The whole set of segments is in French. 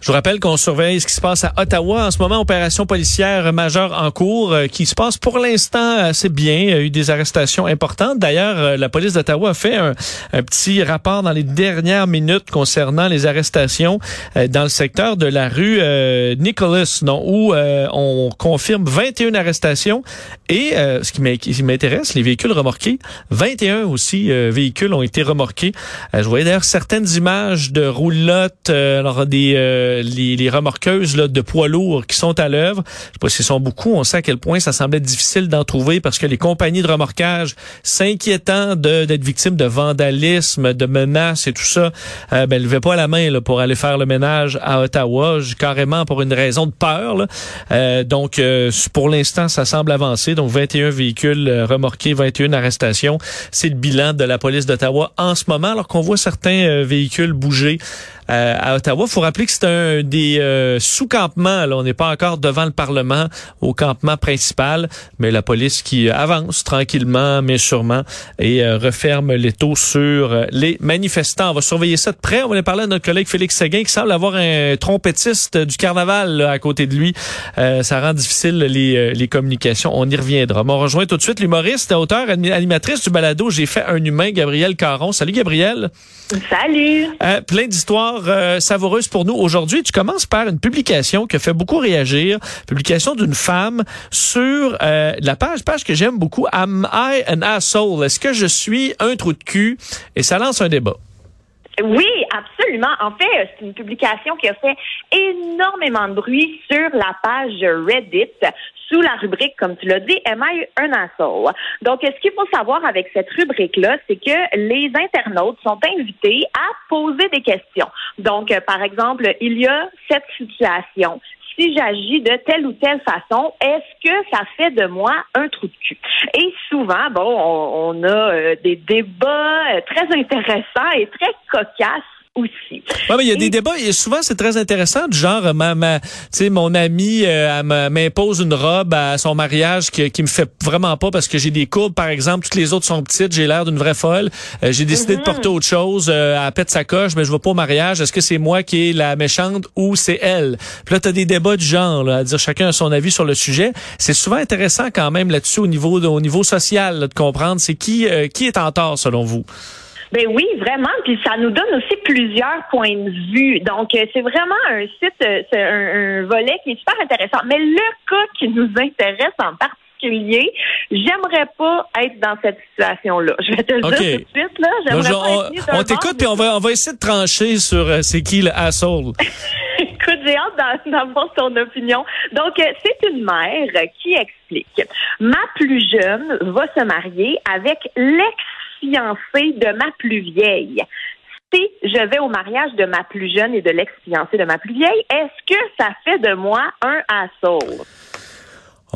Je vous rappelle qu'on surveille ce qui se passe à Ottawa en ce moment, opération policière majeure en cours euh, qui se passe pour l'instant assez bien. Il y a eu des arrestations importantes. D'ailleurs, euh, la police d'Ottawa a fait un, petit rapport dans les dernières minutes concernant les arrestations euh, dans le secteur de la rue Nicholas, non, où on confirme 21 arrestations et ce qui m'intéresse, les véhicules remorqués, 21 aussi véhicules ont été remorqués. je voyais d'ailleurs certaines images de roulottes, alors des les, remorqueuses là, de poids lourds qui sont à l'œuvre. Je sais pas s'ils sont beaucoup. On sait à quel point ça semblait difficile d'en trouver parce que les compagnies de remorquage, s'inquiétant d'être victimes de vandalisme, de menaces et tout ça, euh, ben, levaient pas la main pour aller faire le ménage à Ottawa, carrément pour une raison de peur. Euh, donc, euh, pour l'instant, ça semble avancer. Donc, 21 véhicules euh, remorqués, 21 arrestations. C'est le bilan de la police d'Ottawa en ce moment, alors qu'on voit certains véhicules bouger à Ottawa. Il faut rappeler que c'est un des euh, sous-campements. On n'est pas encore devant le Parlement au campement principal, mais la police qui avance tranquillement, mais sûrement, et euh, referme les taux sur euh, les manifestants. On va surveiller ça de près. On va aller parler à notre collègue Félix Séguin qui semble avoir un trompettiste du carnaval à côté de lui. ça rend difficile les, les communications. On y reviendra. on rejoint tout de suite l'humoriste, auteur, animatrice du balado J'ai fait un humain, Gabriel Caron. Salut Gabriel. Salut. plein d'histoires savoureuses pour nous aujourd'hui tu commences par une publication qui a fait beaucoup réagir, publication d'une femme sur euh, la page, page que j'aime beaucoup, Am I an asshole? Est-ce que je suis un trou de cul? Et ça lance un débat. Oui, absolument. En fait, c'est une publication qui a fait énormément de bruit sur la page Reddit sous la rubrique, comme tu l'as dit, Am I un? Donc, ce qu'il faut savoir avec cette rubrique-là, c'est que les internautes sont invités à poser des questions. Donc, euh, par exemple, il y a cette situation si j'agis de telle ou telle façon, est-ce que ça fait de moi un trou de cul? Et souvent, bon, on, a euh, des débats euh, très intéressants et très cocasses aussi. Ouais, mais il y a des débats et souvent c'est très intéressant du genre ma, ma tu sais mon ami euh, m'impose une robe à son mariage qui, qui me fait vraiment pas parce que j'ai des courbes par exemple, toutes les autres sont petites, j'ai l'air d'une vraie folle. Euh, j'ai décidé de mhm. porter autre chose, euh, à pète sa coche, mais je vais pas au mariage, est-ce que c'est moi qui est la méchante ou c'est elle? Puis là tu as des débats du genre là, à dire chacun a son avis sur le sujet. C'est souvent intéressant quand même là-dessus au niveau au niveau social de comprendre c'est qui euh, qui est en tort selon vous? Ben oui, vraiment. Puis ça nous donne aussi plusieurs points de vue. Donc, euh, c'est vraiment un site, euh, c'est un, volet qui est super intéressant. Mais le cas qui nous intéresse en particulier, j'aimerais pas être dans cette situation-là. Je vais te le dire tout de suite, là. J'aimerais pas on, on t'écoute, puis on va, on va essayer de trancher sur euh, c'est qui le asshole. Écoute, j'ai hâte d'avoir ton opinion. Donc, c'est une mère qui explique. Ma plus jeune va se marier avec l'ex fiancée de ma plus vieille. Si je vais au mariage de ma plus jeune et de l'ex-fiancée de ma plus vieille, est-ce que ça fait de moi un assaut?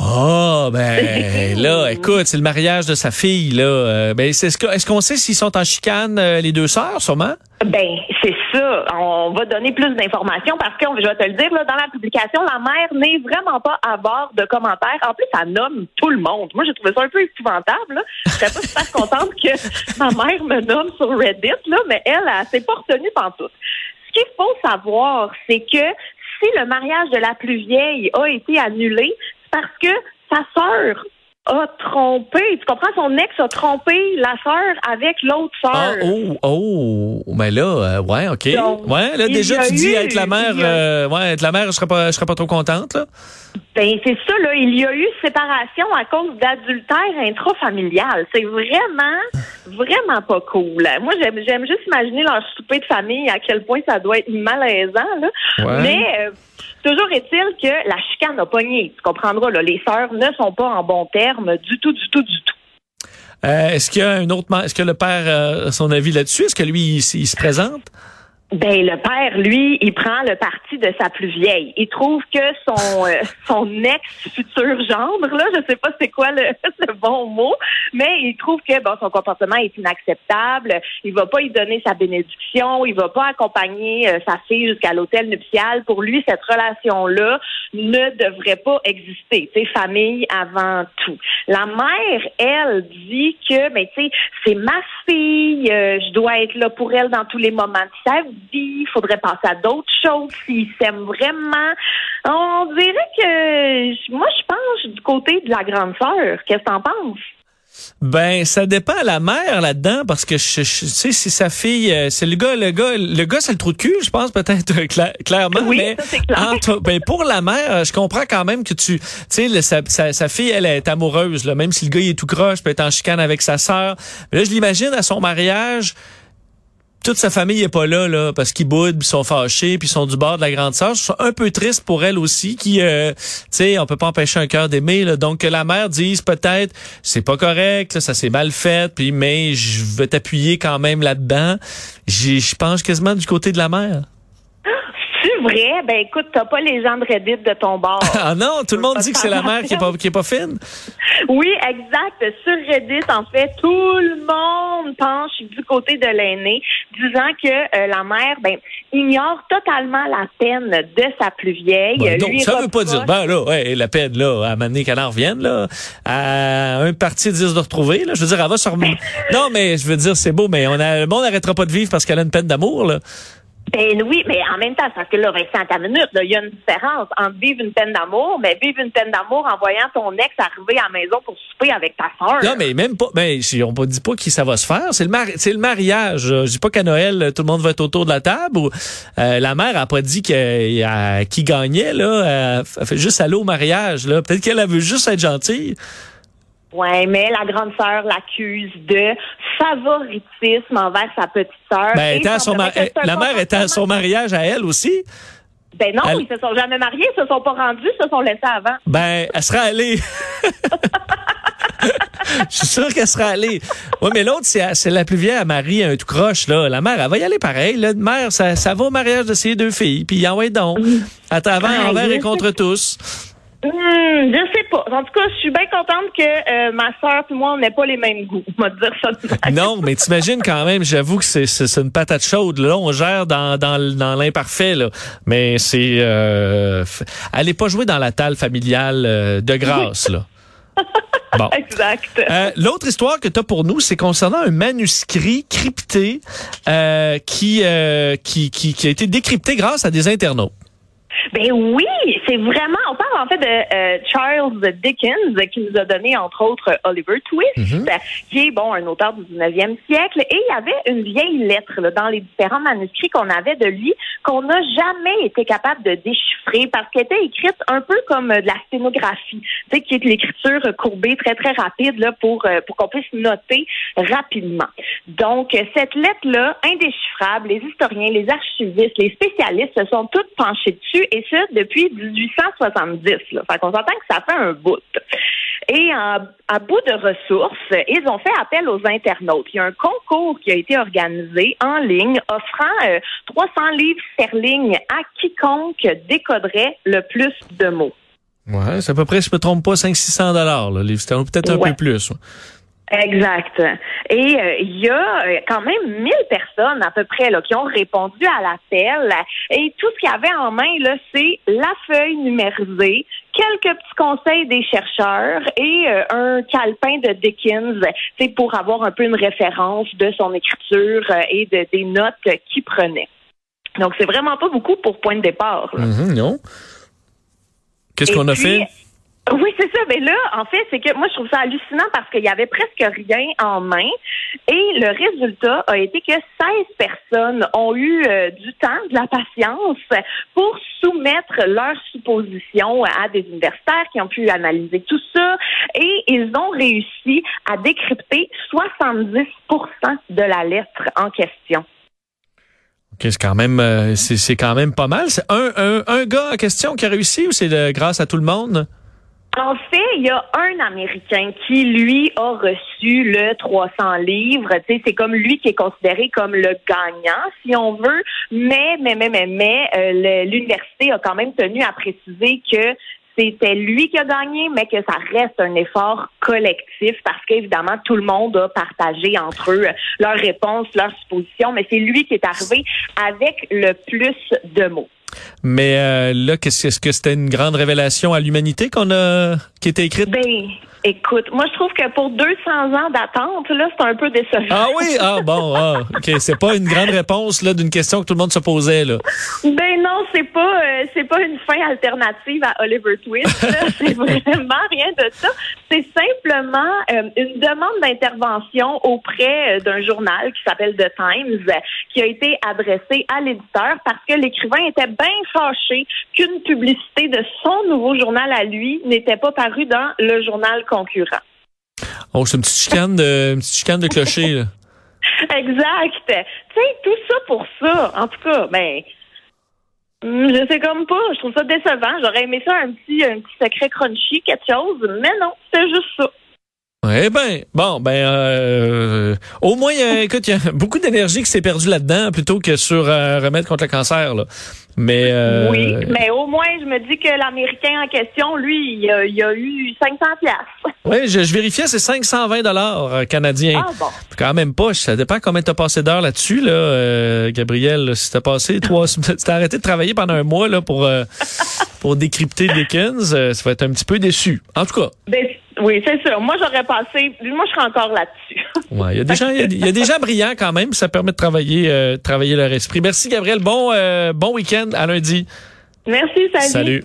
Oh, ben là, écoute, c'est le mariage de sa fille, là. Euh, ben, est-ce qu'on sait s'ils sont en chicane, euh, les deux sœurs, sûrement? Ben, c'est ça. On va donner plus d'informations parce que, je vais te le dire, là, dans la publication, la mère n'est vraiment pas à bord de commentaires. En plus, elle nomme tout le monde. Moi, j'ai trouvé ça un peu épouvantable. Là. Je serais pas super contente que ma mère me nomme sur Reddit, là, mais elle, elle, elle s'est pas retenue tout. Ce qu'il faut savoir, c'est que si le mariage de la plus vieille a été annulé, parce que sa sœur a trompé. Tu comprends? Son ex a trompé la sœur avec l'autre sœur. Ah, oh, oh, mais là, euh, ouais, ok. ouais, là, déjà, tu dis être la mère, euh, ouais, être la mère, je serais pas, je serais pas trop contente, là. Ben, c'est ça, là. Il y a eu séparation à cause d'adultère intrafamilial. C'est vraiment, vraiment pas cool. Moi, j'aime, j'aime juste imaginer leur souper de famille, à quel point ça doit être malaisant, là. Mais, euh, Toujours est-il que la chicane n'a pogné. Tu comprendras, là, les sœurs ne sont pas en bon terme du tout, du tout, du tout. Euh, est-ce qu'il y a un autre, est-ce que le père a son avis là-dessus? Est-ce que lui, il, se présente? Ben le père, lui, il prend le parti de sa plus vieille. Il trouve que son euh, son ex futur gendre, là, je sais pas c'est quoi le, le, bon mot, mais il trouve que bon son comportement est inacceptable. Il va pas y donner sa bénédiction, il va pas accompagner euh, sa fille jusqu'à l'hôtel nuptial. Pour lui, cette relation là ne devrait pas exister. C'est famille avant tout. La mère, elle, dit que ben tu sais c'est ma fille, euh, je dois être là pour elle dans tous les moments de sa il faudrait passer à d'autres choses s'ils s'aiment vraiment. On dirait que moi, je pense du côté de la grande sœur. Qu'est-ce que t'en penses? Ben, ça dépend à la mère là-dedans parce que je, sais si sa fille, euh, c'est le gars, le gars, le gars, c'est le trou de cul, je pense peut-être clairement. Oui, mais ça, clair. ben pour la mère, je comprends quand même que tu, tu sais, sa, sa, sa, fille, elle est amoureuse, là, même si le gars il est tout croche, peut être en chicane avec sa sœur. Mais là, je l'imagine à son mariage toute sa famille est pas là, là, parce qu'ils boudent, ils sont fâchés, puis ils sont du bord de la grande sœur. Je suis un peu triste pour elle aussi, qui, euh, tu sais, on peut pas empêcher un cœur d'aimer. Donc que la mère dise peut-être, c'est pas correct, ça s'est mal fait, puis mais je veux t'appuyer quand même là-dedans. Je pense quasiment du côté de la mère vrai, ben écoute, t'as pas les gens de Reddit de ton bord. ah non, tout le monde dit que c'est la mère qui est pas, qui est pas fine. Oui, exact. Sur Reddit, en fait, tout le monde penche du côté de l'aîné, disant que euh, la mère, ben, ignore totalement la peine de sa plus vieille. Ben, donc, ça veut pas dire, ben là, ouais, la peine, là, à mener qu'elle en revienne, là, à un parti dire de retrouver, là. Je veux dire, elle va sur... non, mais je veux dire, c'est beau, mais on a, le monde n'arrêtera pas de vivre parce qu'elle a une peine d'amour, là. Ben oui, mais en même temps, parce que là, Vincent, à minute, il y a une différence entre vivre une peine d'amour, mais vivre une peine d'amour en voyant ton ex arriver à la maison pour souper avec ta soeur. Non, mais même pas, ben, on ne dit pas qui ça va se faire. C'est le, c'est le mariage. Je dis pas qu'à Noël, tout le monde va être autour de la table ou, euh, la mère a pas dit que, qui gagnait, là. Elle fait juste aller au mariage, là. Peut-être qu'elle veut juste être gentille. Oui, mais la grande sœur l'accuse de favoritisme envers sa petite sœur. Ben, la mère était à son mariage à elle aussi. Ben non, ils se sont jamais mariés, ils se sont pas rendus, ils se sont laissés avant. Ben, elle sera allée. Je suis sûr qu'elle sera allée. Oui, mais l'autre, c'est la plus vieille à Marie, un tout croche, là. La mère, elle va y aller pareil. La mère, ça, ça va au mariage de ses deux filles, puis en va donc. À travers, envers et contre tous. Hmm, je sais pas. En tout cas, je suis bien contente que euh, ma soeur et moi, on n'ait pas les mêmes goûts. On va dire ça. non, mais t'imagines quand même, j'avoue que c'est, une patate chaude. Là, on gère dans, dans, dans l'imparfait. Là. Mais c'est... Euh, allez pas jouer dans la talle familiale euh, de grâce. là. Bon. Exact. Euh, l'autre histoire que tu as pour nous, c'est concernant un manuscrit crypté euh, qui, euh, qui, qui, qui a été décrypté grâce à des internautes. Ben oui, c'est vraiment. On parle en fait de euh, Charles Dickens qui nous a donné entre autres Oliver Twist, mhm. qui est bon un auteur du 19e siècle. Et il y avait une vieille lettre là, dans les différents manuscrits qu'on avait de lui qu'on n'a jamais été capable de déchiffrer parce qu'elle était écrite un peu comme de la sténographie, tu sais, qui est l'écriture courbée très très rapide là pour euh, pour qu'on puisse noter rapidement. Donc cette lettre là indéchiffrable, les historiens, les archivistes, les spécialistes se sont tous penchés dessus et ça depuis 1870. Là. Fait qu'on s'entend que ça fait un bout. Et à bout de ressources, ils ont fait appel aux internautes. Il y a un concours qui a été organisé en ligne offrant 300 euh, livres sterling à quiconque décoderait le plus de mots. Ouais, c'est à peu près, je me trompe pas, 500-600 dollars, le livre sterling, peut-être un peu plus. Exact. Et euh, il y a euh, quand même 1000 personnes à peu près là, qui ont répondu à l'appel. Et tout ce qu'il y avait en main, là, c'est la feuille numérisée, quelques petits conseils des chercheurs et euh, un calepin de Dickens, c'est pour avoir un peu une référence de son écriture et de, des notes qu'il prenait. Donc, c'est vraiment pas beaucoup pour point de départ. Mm-hmm, non. Qu'est-ce qu'on a fait? Oui, c'est ça. Mais là, en fait, c'est que moi, je trouve ça hallucinant parce qu'il y avait presque rien en main. Et le résultat a été que 16 personnes ont eu euh, du temps, de la patience pour soumettre leurs suppositions à des universitaires qui ont pu analyser tout ça. Et ils ont réussi à décrypter 70% de la lettre en question. OK, c'est quand même euh, c'est quand même pas mal. C'est un, un, un gars en question qui a réussi ou c'est grâce à tout le monde? En fait, il y a un Américain qui, lui, a reçu le 300 livres. Tu sais, c'est comme lui qui est considéré comme le gagnant, si on veut. Mais, mais, mais, mais, mais, euh, l'université a quand même tenu à préciser que c'était lui qui a gagné, mais que ça reste un effort collectif parce qu'évidemment, tout le monde a partagé entre eux leurs réponses, leurs suppositions, mais c'est lui qui est arrivé avec le plus de mots. Mais euh, là, qu'est-ce que c'était une grande révélation à l'humanité qu'on a qui était écrite? Ben, Écoute, moi je trouve que pour 200 ans d'attente, là, c'est un peu décevant. Ah oui, ah bon, ah, ok, c'est pas une grande réponse là d'une question que tout le monde se posait là. Ben non, c'est pas, euh, c'est pas une fin alternative à Oliver Twist. c'est vraiment rien de ça. C'est simplement euh, une demande d'intervention auprès euh, d'un journal qui s'appelle The Times, qui a été adressée à l'éditeur parce que l'écrivain était bien fâché qu'une publicité de son nouveau journal à lui n'était pas parue dans le journal concurrent. Oh, c'est une petite chicane de, une petite chicane de clocher, là. exact. Tu sais, tout ça pour ça. En tout cas, ben, hmm, je sais comme pas. Je trouve ça décevant. J'aurais aimé ça un petit, un petit secret crunchy, quelque chose. Mais non, c'est juste ça. Eh ben, bon, ben, euh, au moins, écoute, il y a beaucoup d'énergie qui s'est perdue là-dedans plutôt que sur euh, remettre contre le cancer. Là. Mais euh, oui, mais au moins, je me dis que l'Américain en question, lui, il a, il a eu 500 pièces. Oui, je, je, vérifiais, c'est 520 dollars canadiens. Ah bon. Quand même pas. Ça dépend combien t'as passé d'heures là-dessus, là, Gabriel. Si t'as passé trois, t'as arrêté de travailler pendant un mois là pour pour décrypter Dickens, ça va être un petit peu déçu. En tout cas. Ben, oui, c'est sûr. Moi, j'aurais passé. Moi, je serais encore là-dessus. ouais, il y a des gens, il y, a des gens brillants quand même. Ça permet de travailler, euh, travailler leur esprit. Merci, Gabriel. Bon, euh, bon week-end à lundi. Merci, salut. Salut.